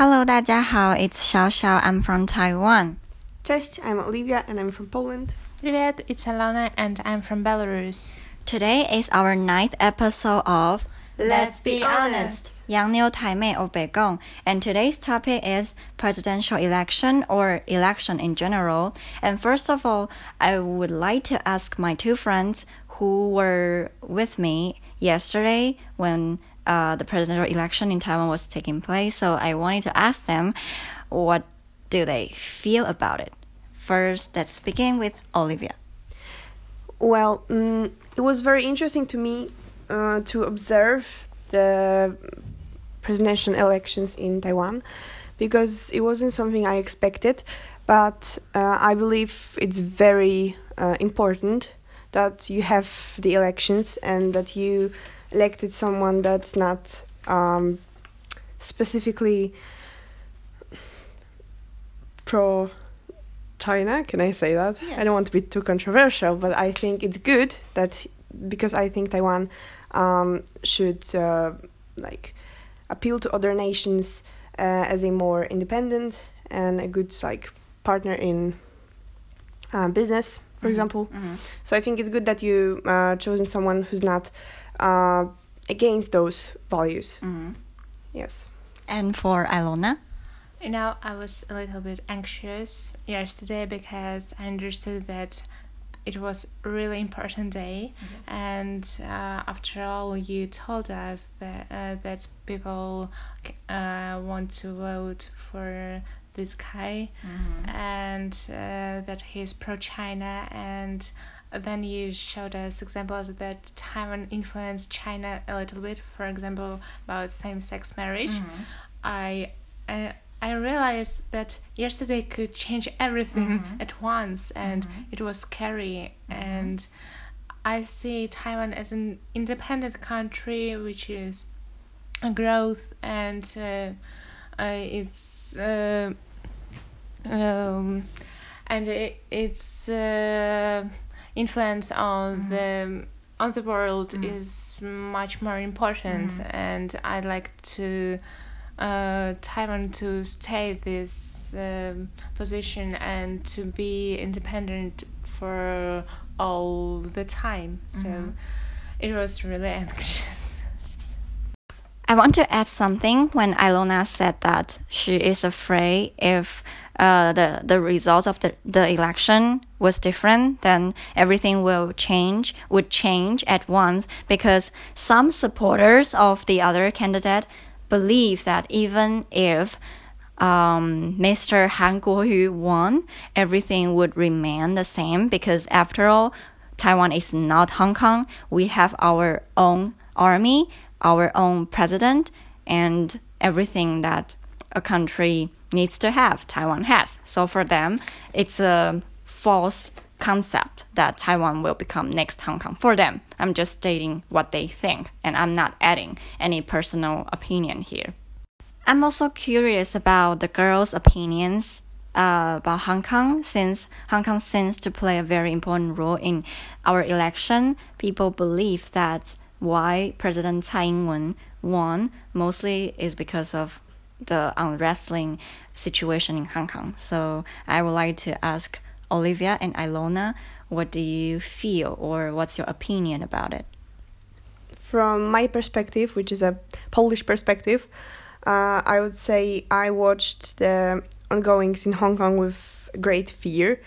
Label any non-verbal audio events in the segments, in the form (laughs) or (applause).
Hello，大家好，It's Xiao Xiao. I'm from Taiwan. Cześć, I'm Olivia and I'm from Poland. Привет, it's Alana and I'm from Belarus. Today is our ninth episode of Let's Be Honest. 洋妞台妹 of Beigong, and today's topic is presidential election or election in general. And first of all, I would like to ask my two friends who were with me yesterday when uh, the presidential election in Taiwan was taking place. So I wanted to ask them what do they feel about it. First, let's begin with Olivia. Well, mm, it was very interesting to me uh, to observe the presidential elections in Taiwan because it wasn't something I expected, but uh, I believe it's very uh, important that you have the elections and that you elected someone that's not um, specifically pro China. Can I say that? Yes. I don't want to be too controversial, but I think it's good that because I think Taiwan um, should uh, like appeal to other nations uh, as a more independent and a good like partner in uh, business, for example. So I think it's good that you uh, chosen someone who's not uh, against those values. Yes. And for Ilona? You know, I was a little bit anxious yesterday because I understood that it was a really important day, yes. and uh, after all, you told us that uh, that people uh, want to vote for this guy, and uh, that he's pro-China, and then you showed us examples that Taiwan influenced China a little bit. For example, about same-sex marriage. I. I I realized that yesterday could change everything (laughs) at once, and it was scary. And I see Taiwan as an independent country, which is a growth, and uh, uh, it's uh, um, and it, its uh, influence on mm-hmm. the um, on the world mm. is much more important, mm-hmm. and I'd like to uh, Taiwan to stay this um, position and to be independent for all the time. So mm-hmm. it was really (laughs) anxious. I want to add something when Ilona said that she is afraid if uh, the the results of the, the election was different, then everything will change would change at once because some supporters of the other candidate believe that even if um, Mr. Han Kuo-yu won, everything would remain the same because after all, Taiwan is not Hong Kong. We have our own army, our own president, and everything that a country needs to have, Taiwan has. So for them, it's a false concept that Taiwan will become next Hong Kong. For them, I'm just stating what they think, and I'm not adding any personal opinion here. I'm also curious about the girls' opinions uh, about Hong Kong since Hong Kong seems to play a very important role in our election. People believe that why President Tsai Ing-wen won mostly is because of the um, unwrestling situation in Hong Kong. So I would like to ask Olivia and Ilona, what do you feel or what's your opinion about it? From my perspective, which is a Polish perspective, uh, I would say I watched the ongoings in Hong Kong with great fear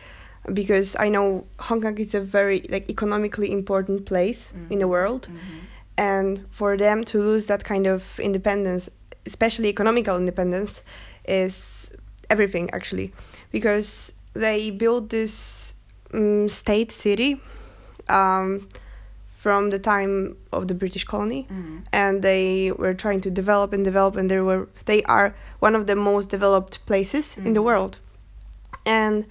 because I know Hong Kong is a very like economically important place mm. in the world, mm-hmm. and for them to lose that kind of independence, especially economical independence, is everything actually, because they built this um, state city um, from the time of the British colony, and they were trying to develop and develop, and they were they are one of the most developed places in the world, and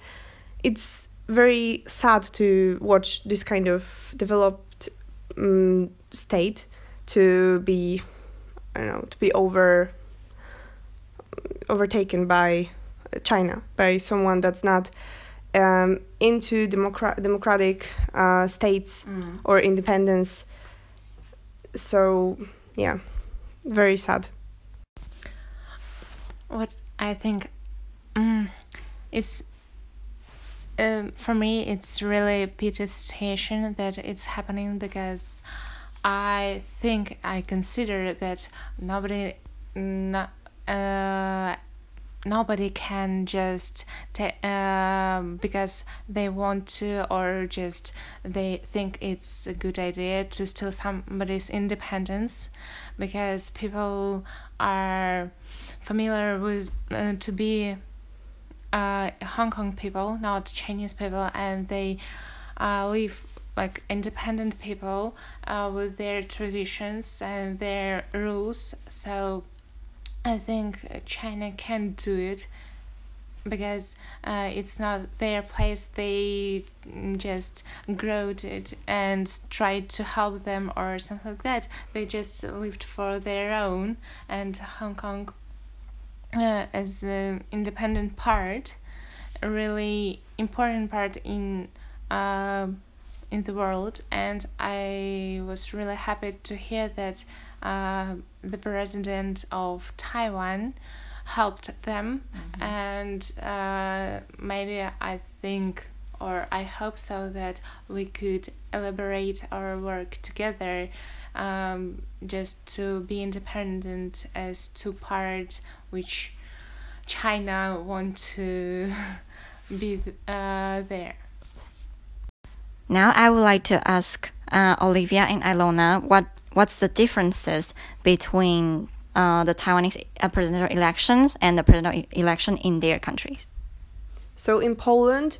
it's very sad to watch this kind of developed um, state to be I don't know to be over overtaken by China by someone that's not um, into democra- democratic uh, states or independence. So yeah, very sad. what I think um, is um, for me it's really a pity situation that it's happening because I think I consider that nobody no, uh, nobody can just ta- um, because they want to or just they think it's a good idea to steal somebody's independence because people are familiar with uh, to be uh, Hong Kong people, not Chinese people, and they uh, live like independent people uh, with their traditions and their rules. So I think China can do it because uh, it's not their place. They just growed it and tried to help them or something like that. They just lived for their own, and Hong Kong, uh, as an independent part, really important part in. Uh, in the world, and I was really happy to hear that uh, the president of Taiwan helped them, mm-hmm. and uh, maybe I think or I hope so that we could elaborate our work together um, just to be independent as two parts which China want to (laughs) be uh, there. Now I would like to ask uh, Olivia and Ilona what what's the differences between uh, the Taiwanese uh, presidential elections and the presidential election in their countries. So in Poland,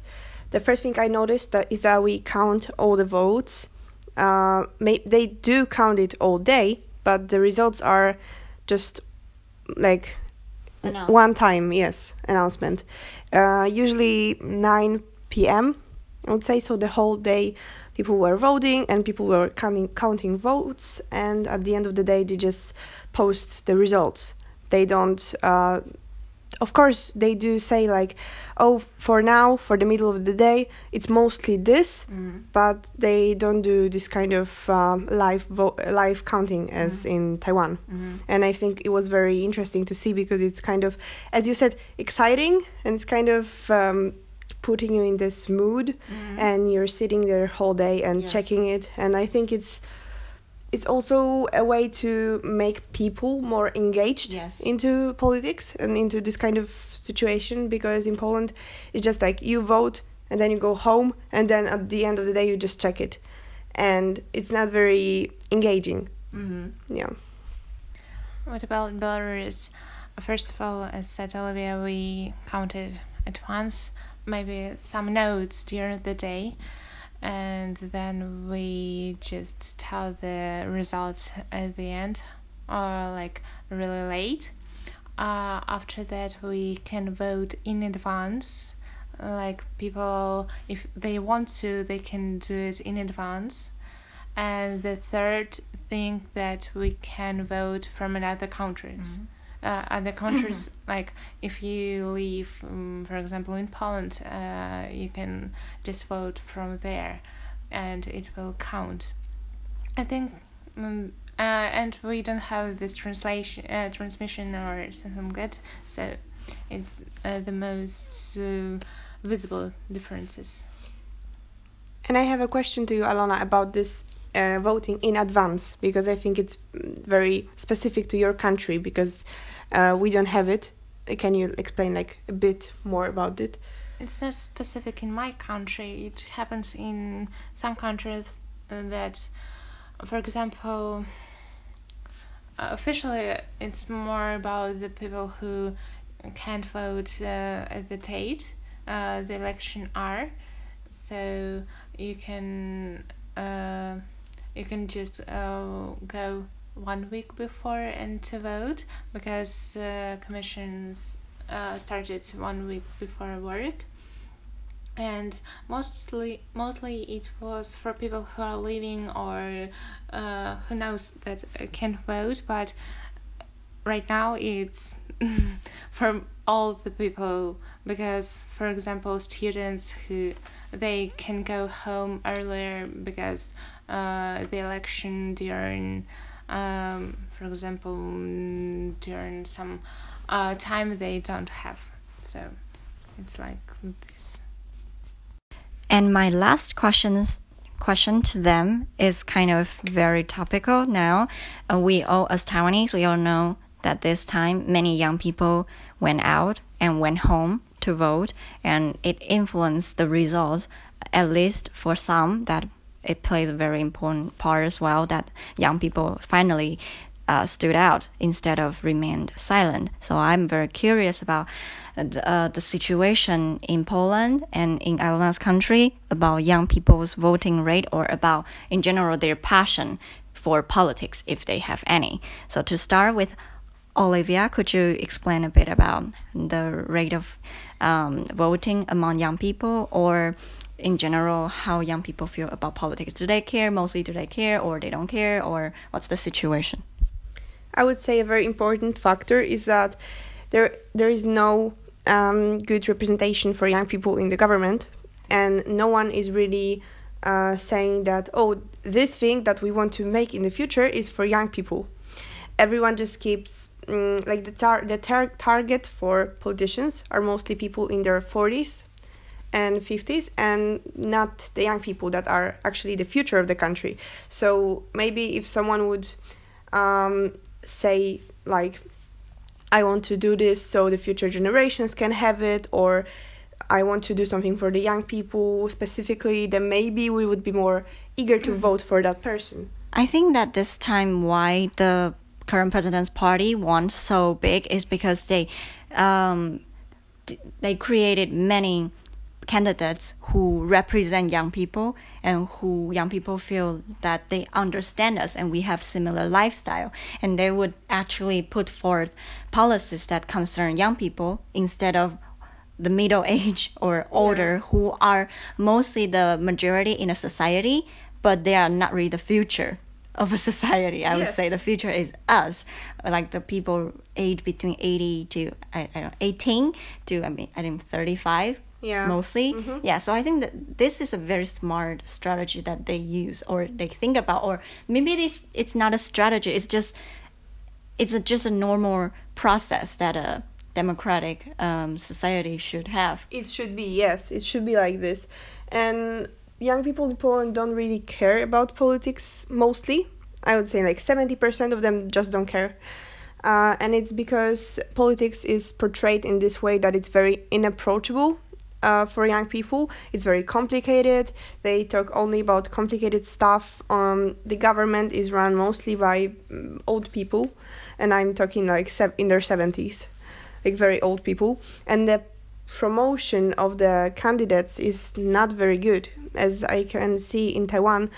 the first thing I noticed that is that we count all the votes. Uh, may, they do count it all day, but the results are just like one time, yes, announcement. Uh, usually 9 p.m. I would say so. The whole day, people were voting and people were counting counting votes, and at the end of the day, they just post the results. They don't. Uh, of course, they do say like, "Oh, for now, for the middle of the day, it's mostly this," mm. but they don't do this kind of um, live vo- live counting as mm. in Taiwan. Mm-hmm. And I think it was very interesting to see because it's kind of, as you said, exciting and it's kind of um, putting you in this mood mm-hmm. and you're sitting there whole day and yes. checking it and i think it's it's also a way to make people more engaged yes. into politics and into this kind of situation because in Poland it's just like you vote and then you go home and then at the end of the day you just check it and it's not very engaging mm-hmm. yeah what about belarus first of all as said olivia we counted at once maybe some notes during the day and then we just tell the results at the end or like really late. Uh, after that we can vote in advance. Like people if they want to they can do it in advance. And the third thing that we can vote from another countries. Mm-hmm uh, other countries like if you live um, for example in poland uh, you can just vote from there and it will count. I think um, uh, and we don't have this translation uh, transmission or something that so it's uh, the most uh, visible differences. And i have a question to you alona about this uh, voting in advance because I think it's very specific to your country because uh, we don't have it. Can you explain like a bit more about it? It's not specific in my country. It happens in some countries that, for example, uh, officially it's more about the people who can't vote uh, at the date uh, the election are. So you can uh, you can just uh, go one week before and to vote because uh, commissions uh, started one week before work. And mostly mostly it was for people who are living or uh, who knows that can vote but right now it's (laughs) for all the people because for example students who they can go home earlier because uh, the election during um, for example during some uh, time they don't have. So it's like this. And my last questions question to them is kind of very topical now. Uh, we all, as Taiwanese, we all know that this time many young people went out and went home to vote, and it influenced the results. At least for some, that it plays a very important part as well. That young people finally uh, stood out instead of remained silent. So I'm very curious about uh, the situation in Poland and in Ilona's country about young people's voting rate or about in general their passion for politics if they have any. So to start with Olivia, could you explain a bit about the rate of um, voting among young people or in general how young people feel about politics? Do they care? Mostly do they care or they don't care or what's the situation? I would say a very important factor is that there there is no um, good representation for young people in the government, and no one is really uh, saying that oh this thing that we want to make in the future is for young people. Everyone just keeps um, like the tar- the tar- target for politicians are mostly people in their forties and 50s and not the young people that are actually the future of the country so maybe if someone would um, say like I want to do this so the future generations can have it, or I want to do something for the young people specifically, then maybe we would be more eager to vote for that person. I think that this time why the current president's party won so big is because they um, they created many candidates who represent young people and who young people feel that they understand us and we have similar lifestyle and they would actually put forth policies that concern young people instead of the middle (laughs) age or older yeah. who are mostly the majority in a society but they are not really the future of a (laughs) society. I yes. would say the future is us, like the people aged between 80 to I, I don't know, 18 to I mean I think 35 yeah. mostly. Mm-hmm. Yeah, so I think that this is a very smart strategy that they use or they think about, or maybe this it's not a strategy. It's just it's a, just a normal process that a democratic um, society should have. It should be yes, it should be like this, and young people in Poland don't really care about politics mostly. I would say like seventy percent of them just don't care. Uh, and it's because politics is portrayed in this way that it's very inapproachable uh, for young people. It's very complicated. They talk only about complicated stuff. Um, the government is run mostly by um, old people, and I'm talking like in their 70s, like very old people. And the promotion of the candidates is not very good. As I can see in Taiwan,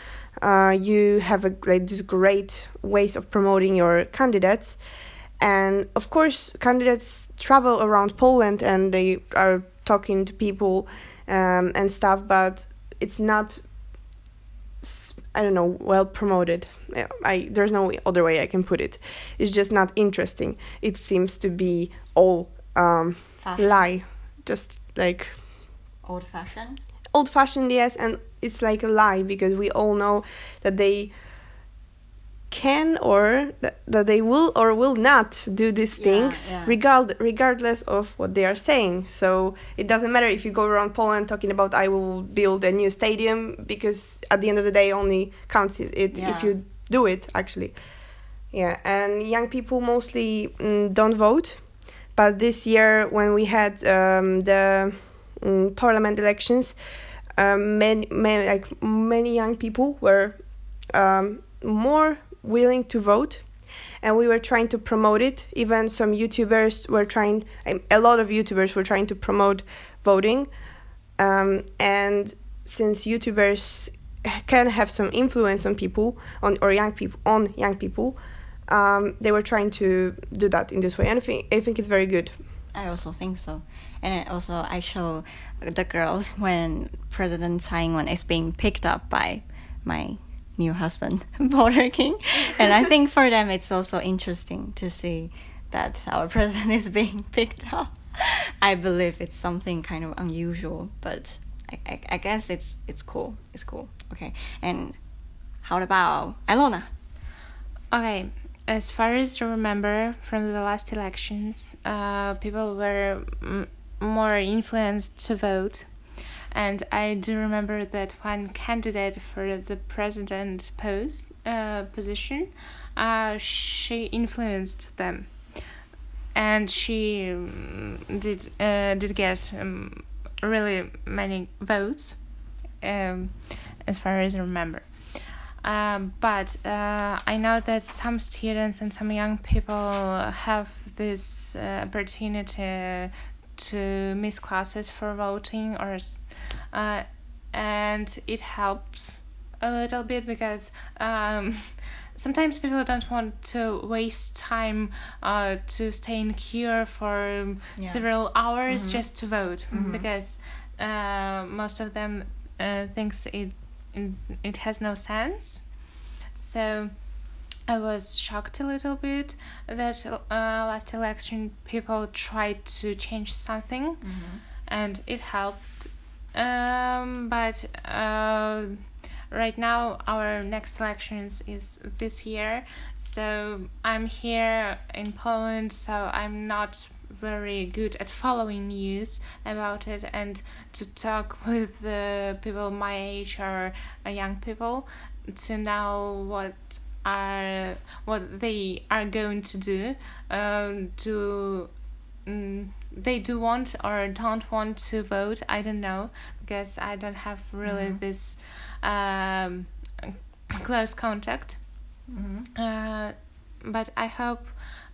uh, you have a, like this great ways of promoting your candidates. And of course, candidates travel around Poland and they are talking to people um, and stuff, but it's not. I don't know, well promoted. I there's no other way I can put it. It's just not interesting. It seems to be all um, lie, just like old fashioned. Old fashioned, yes, and it's like a lie because we all know that they can or that, that they will or will not do these things yeah, yeah. regard regardless of what they are saying so it doesn't matter if you go around poland talking about i will build a new stadium because at the end of the day only counts it yeah. if you do it actually yeah and young people mostly mm, don't vote but this year when we had um, the mm, parliament elections um, many, many like many young people were um, more willing to vote and we were trying to promote it. Even some youtubers were trying a lot of youtubers were trying to promote voting. Um, and since youtubers can have some influence on people on or young people on young people um, they were trying to do that in this way and I think, I think it's very good. I also think so. And also I show the girls when President Tsai Ing-wen is being picked up by my new husband, (laughs) Border King. And I think for them it's also interesting to see that our (laughs) president is being picked up. I believe it's something kind of unusual, but I, I, I guess it's it's cool. It's cool. Okay. And how about Ilona? Okay. as far as I remember from the last elections, uh, people were m- more influenced to vote. And I do remember that one candidate for the president post uh, position, uh, she influenced them, and she um, did uh, did get um, really many votes, um, as far as I remember. Um, but uh, I know that some students and some young people have this uh, opportunity to miss classes for voting, or uh, and it helps a little bit because um, (laughs) sometimes people don't want to waste time uh, to stay in queue for Yeah. several hours Mhm. just to vote Mhm. because uh, most of them uh, thinks it it has no sense. So I was shocked a little bit that uh, last election people tried to change something and it helped. Um, but uh, right now our next elections is this year, so I'm here in Poland, so I'm not very good at following news about it and to talk with the people my age or uh, young people to know what are what they are going to do um, to mm, they do want or don't want to vote i don't know because i don't have really Mhm. this um, close contact uh, but i hope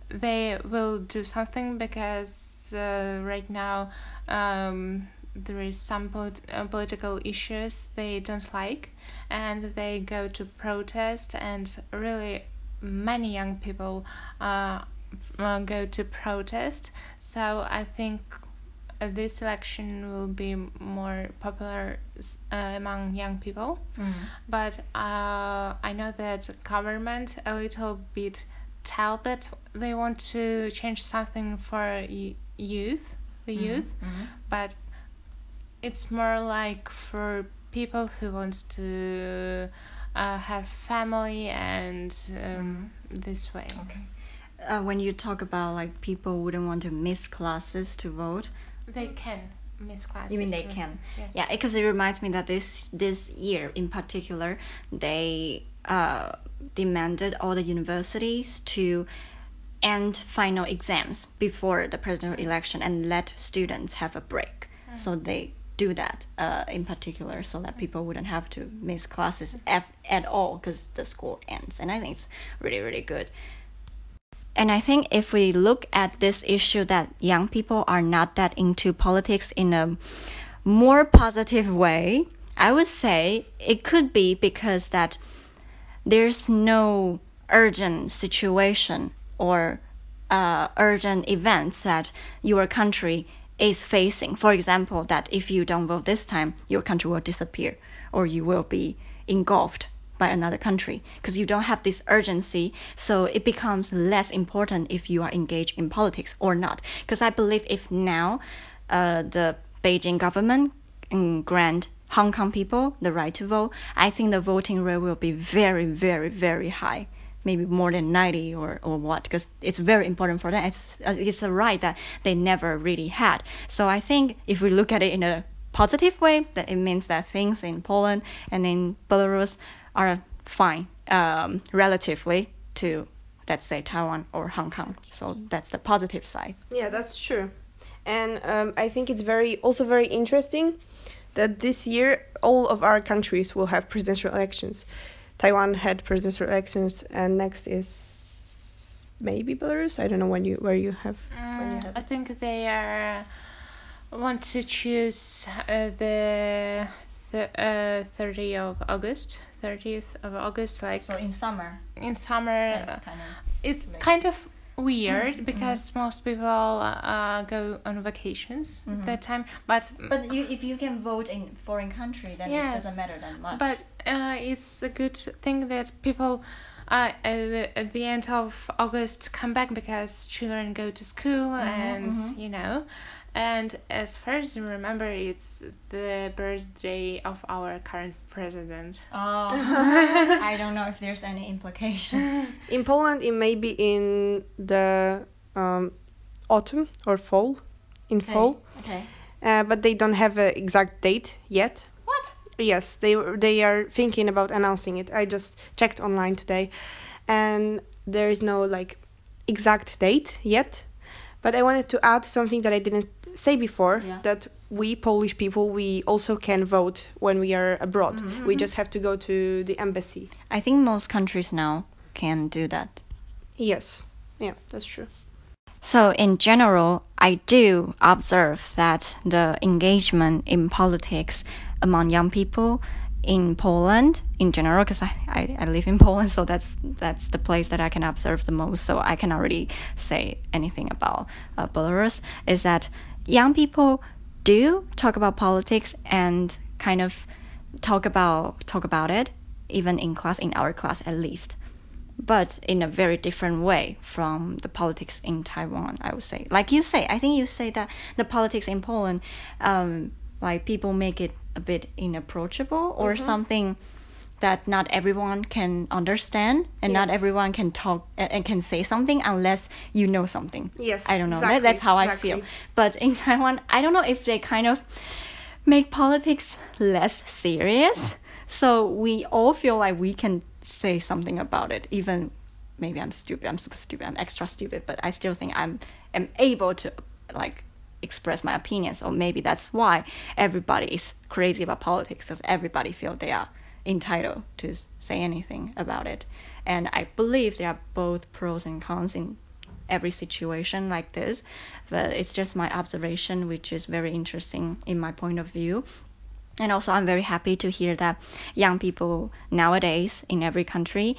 they will do something because uh, right now um, there is some polit- uh, political issues they don't like and they go to protest and really many young people uh, uh, go to protest. So i think uh, this election will be more popular uh, among young people. But uh, I know that government a little bit tell that they want to change something for y- youth, the youth, but it's more like for people who wants to uh, have family and um, this way. Okay. Uh, when you talk about like people wouldn't want to miss classes to vote, They can miss classes. you mean they too. can? Yes. Yeah, because it reminds me that this this year in particular, they uh, demanded all the universities to end final exams before the presidential election and let students have a break. So they do that uh, in particular so that people wouldn't have to miss classes at, at all because the school ends. And I think it's really, really good. And I think if we look at this issue that young people are not that into politics in a more positive way, I would say it could be because that there's no urgent situation or uh, urgent events that your country is facing. For example, that if you don't vote this time, your country will disappear or you will be engulfed by another country because you don't have this urgency. So it becomes less important if you are engaged in politics or not. Because I believe if now uh, the Beijing government mm, grant Hong Kong people the right to vote, I think the voting rate will be very, very, very high. Maybe more than 90 or, or what, because it's very important for them. It's, uh, it's a right that they never really had. So I think if we look at it in a positive way, that it means that things in Poland and in Belarus are fine um, relatively to, let's say, Taiwan or Hong Kong. So that's the positive side. Yeah, that's true. And um, I think it's very also very interesting that this year all of our countries will have presidential elections. Taiwan had presidential elections, and next is maybe Belarus. I don't know when you where you have. when you Mm, have I think they are want to choose uh, the th- uh, 30th of August, 30th of August, like in summer, in summer. uh, kind of. it's late. kind of weird Mhm. because most people uh, go on vacations Mhm. at that time, but But you, if you can vote in foreign country, then it doesn't matter that much. but uh, it's a good thing that people uh, at, the, at the end of August come back because children go to school Mhm, and mhm. you know And as far as I remember, it's the birthday of our current president. Oh, (laughs) I don't know if there's any implication. In Poland, it may be in the um, autumn or fall. In fall, Okay. uh, but they don't have an exact date yet. What? Yes, they they are thinking about announcing it. I just checked online today, and there is no like exact date yet. But I wanted to add something that I didn't say before Yeah. that we Polish people we also can vote when we are abroad. We just have to go to the embassy. I think most countries now can do that. Yes, yeah, that's true. So, in general, I do observe that the engagement in politics among young people in Poland, in general, because I, I, I live in (laughs) Poland, so that's that's the place that I can observe the most. So I cannot really say anything about uh, Belarus. Is that young people do talk about politics and kind of talk about talk about it, even in class, in our class at least but in a very different way from the politics in Taiwan, I would say. Like you say, I think you say that the politics in Poland, um, like people make it a bit inapproachable or something that not everyone can understand and not everyone can talk and can say something unless you know something. Yes, I don't know. exactly, That, that's how I feel. But in (laughs) Taiwan, I don't know if they kind of make politics less serious. So we all feel like we can say something about it, even maybe I'm stupid, I'm super stupid, I'm extra stupid, but I still think I'm am able to like express my opinions. Or maybe that's why everybody is crazy about politics, because everybody feel they are entitled to say anything about it. And I believe there are both pros and cons in every situation like this, but it's just my observation, which is very interesting in my point of view. And also, I'm very happy to hear that young people nowadays in every country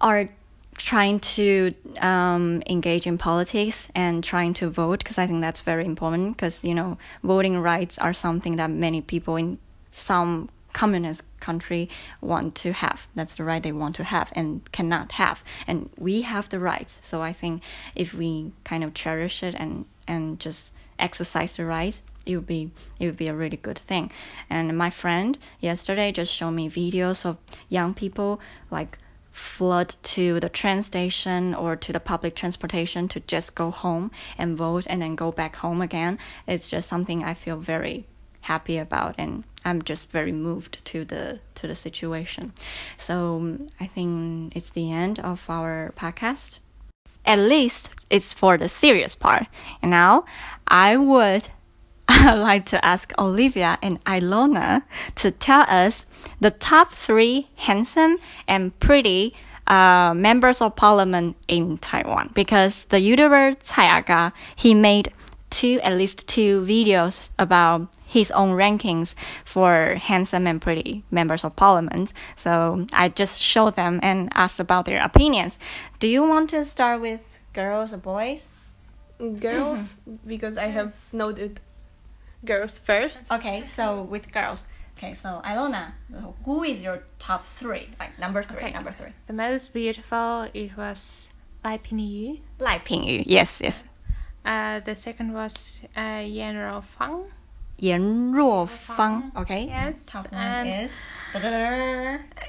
are trying to um, engage in politics and trying to vote because I think that's very important because, you know, voting rights are something that many people in some communist country want to have. That's the right they want to have and cannot have. And we have the rights. So I think if we kind of cherish it and, and just exercise the rights, it would be it would be a really good thing. And my friend yesterday just showed me videos of young people like flood to the train station or to the public transportation to just go home and vote and then go back home again. It's just something I feel very happy about and I'm just very moved to the to the situation. So um, I think it's the end of our podcast. At least it's for the serious part. And now I would (laughs) like to ask Olivia and Ilona to tell us the top three handsome and pretty uh, members of parliament in Taiwan. Because the YouTuber Aga, he made two, at least two videos about his own rankings for handsome and pretty members of parliament. So I just showed them and asked about their opinions. Do you want to start with girls or boys? Girls, (laughs) because I have noted girls first. Okay, so with girls. Okay, so Ilona, who is your top three? Like number three, Okay. number three. The most beautiful it was Lai Pingyu. Lai Pingyu. Yes, yes. Uh, the second was uh, Yan Rofang. Yan Ruofang. Okay. Yes, Top one and- is.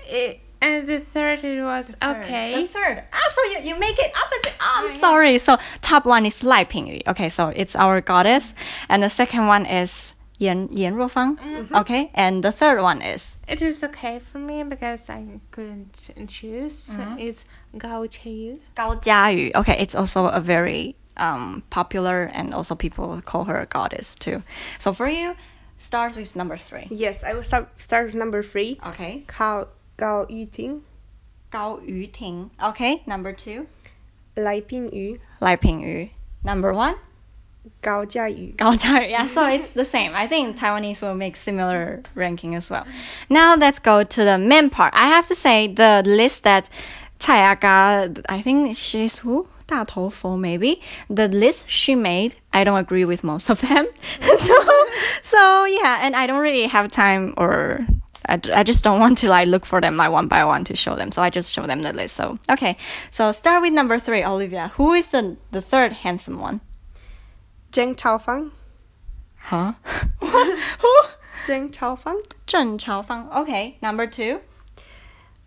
It, and the third it was okay. The third. Ah, so you, you make it opposite. Oh, I'm sorry. So top one is Lai Pingyu. Okay, so it's our goddess, and the second one is Yan Yan Ruofang. Okay, and the third one is It is okay for me because I couldn't choose. Mm-hmm. It's Gao Cheyu. Gao Jiayu. Okay, it's also a very um, popular, and also people call her a goddess too. So for you, start with number three. Yes, I will start start with number three. Okay, Gao Gao Yuting, Gao Yuting. Okay, number two, Lai Pingyu, Lai Pingyu. Number one, Gao Jiayu. Gao Jiayu. Yeah, so it's the same. I think Taiwanese will make similar ranking as well. Now let's go to the main part. I have to say the list that Cai Aga, I think she's who? 大头佛 maybe the list she made i don't agree with most of them (laughs) so so yeah and i don't really have time or I, I just don't want to like look for them like one by one to show them so i just show them the list so okay so start with number three olivia who is the the third handsome one Zheng Chaofang. Huh? (laughs) Who? 郑超芳 Zheng Chaofang. Okay, number two.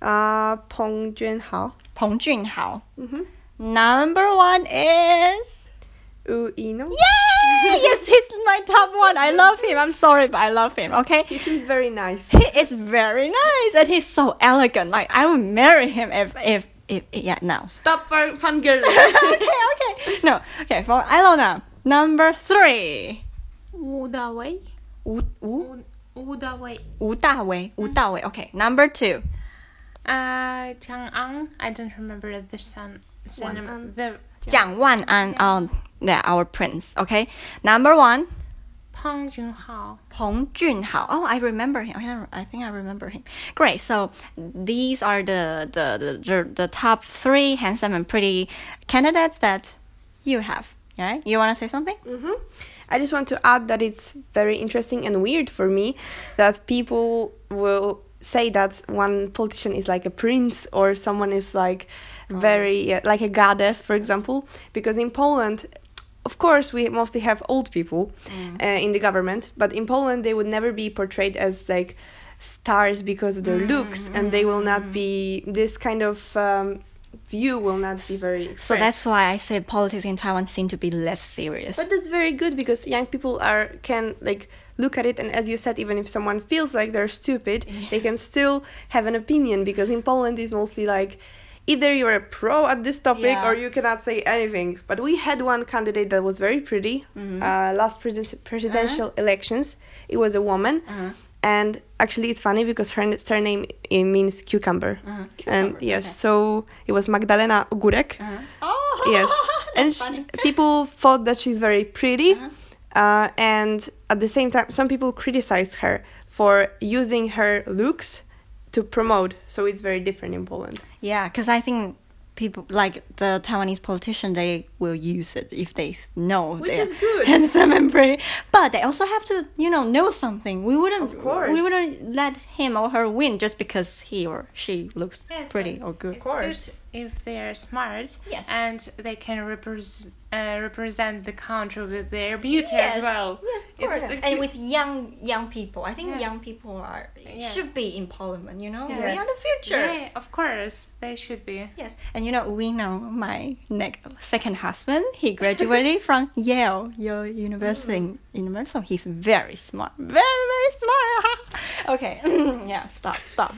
uh, 彭俊豪 Peng Junhao. Mhm. Number one is. Uino. Eno. Yeah! yes, (laughs) he's my top one. I love him. I'm sorry, but I love him, okay? He seems very nice. He is very nice and he's so elegant. Like, I would marry him if, if, if yeah, now. Stop for fun girl. (laughs) okay, okay. No, okay, for Ilona. Number three. Wu Dawei. Wu, Wu? Wu Dawei. Wu Dawei. Wu Dawei. Okay, number two. Uh, Chang Ang. I don't remember the son surname. An. The 蒋万安 um yeah our prince. Okay, number one. Peng Junhao. Peng Junhao. Oh, I remember him. I think I remember him. Great. So these are the the the, the, the top three handsome and pretty candidates that you have. Right? You want to say something? hmm I just want to add that it's very interesting and weird for me that people will say that one politician is like a prince or someone is like very uh, like a goddess, for example, because in Poland. Of course, we mostly have old people uh, in the government, but in Poland they would never be portrayed as like stars because of their looks, and they will not be this kind of um, view will not be very. So that's why I say politics in Taiwan seem to be less serious. But that's very good because young people are can like look at it and as you said even if someone feels like they're stupid they can still have an opinion because in Poland it's mostly like either you're a pro at this topic Yeah. or you cannot say anything but we had one candidate that was very pretty Mm-hmm. uh, last pres- presidential elections it was a woman Uh-huh. and actually it's funny because her surname it means cucumber, Uh-huh. and yes okay. so it was Magdalena Ogórek Uh-huh. Oh, (laughs) yes and that's sh funny. (laughs) people thought that she's very pretty Uh-huh. uh, and at the same time some people criticized her for using her looks to promote so it's very different in poland Yeah, because I think people like the Taiwanese politician they will use it if they know Which they're is good. (laughs) handsome and pretty. But they also have to, you know, know something. We wouldn't, Of course. we wouldn't let him or her win just because he or she looks Yes, pretty or good. Of course. good if they are smart Yes. and they can represent uh, represent the country with their beauty Yes, as well. Yes, of It's course. a and with young young people, I think Yeah. young people are Yeah. should be in parliament. You know, we are the future. Yeah, of course they should be. Yes, and you know we know my next second husband. He graduated (laughs) from Yale, Yale University. University, so he's very smart, very very smart. (laughs) okay, (laughs) yeah, stop, stop.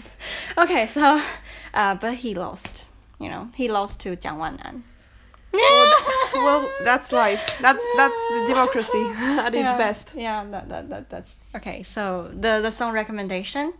Okay, so, uh, but he lost. You know, he lost to Jiang Wannan. (laughs) well that's life that's that's the democracy (laughs) at its yeah, best Yeah, that, that, that that's okay. So the the song recommendation.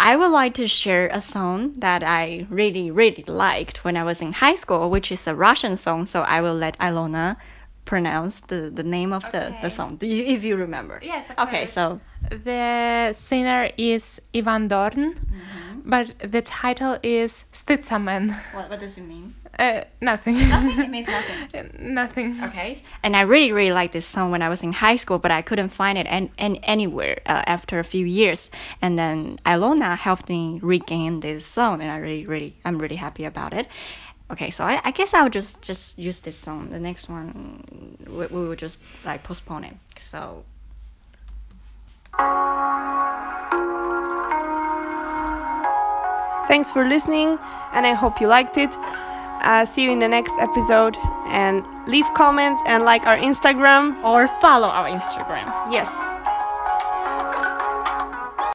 I would like to share a song that I really really liked when I was in high school, which is a Russian song. So I will let Ilona pronounce the, the name of the, Okay. the song. Do you if you remember? Yes, of Okay, course. so The singer is Ivan Dorn, mm-hmm. but the title is Stytsamen. what what does it mean? Uh, nothing. Nothing. it means nothing. (laughs) nothing. Okay. And I really, really liked this song when I was in high school, but I couldn't find it an, an, anywhere uh, after a few years. And then Ilona helped me regain this song, and I really, really, I'm really happy about it. Okay, so I, I guess I'll just just use this song. The next one, we, we will just like postpone it. So thanks for listening and i hope you liked it uh, see you in the next episode. And leave comments and like our instagram. Or follow our Instagram. yes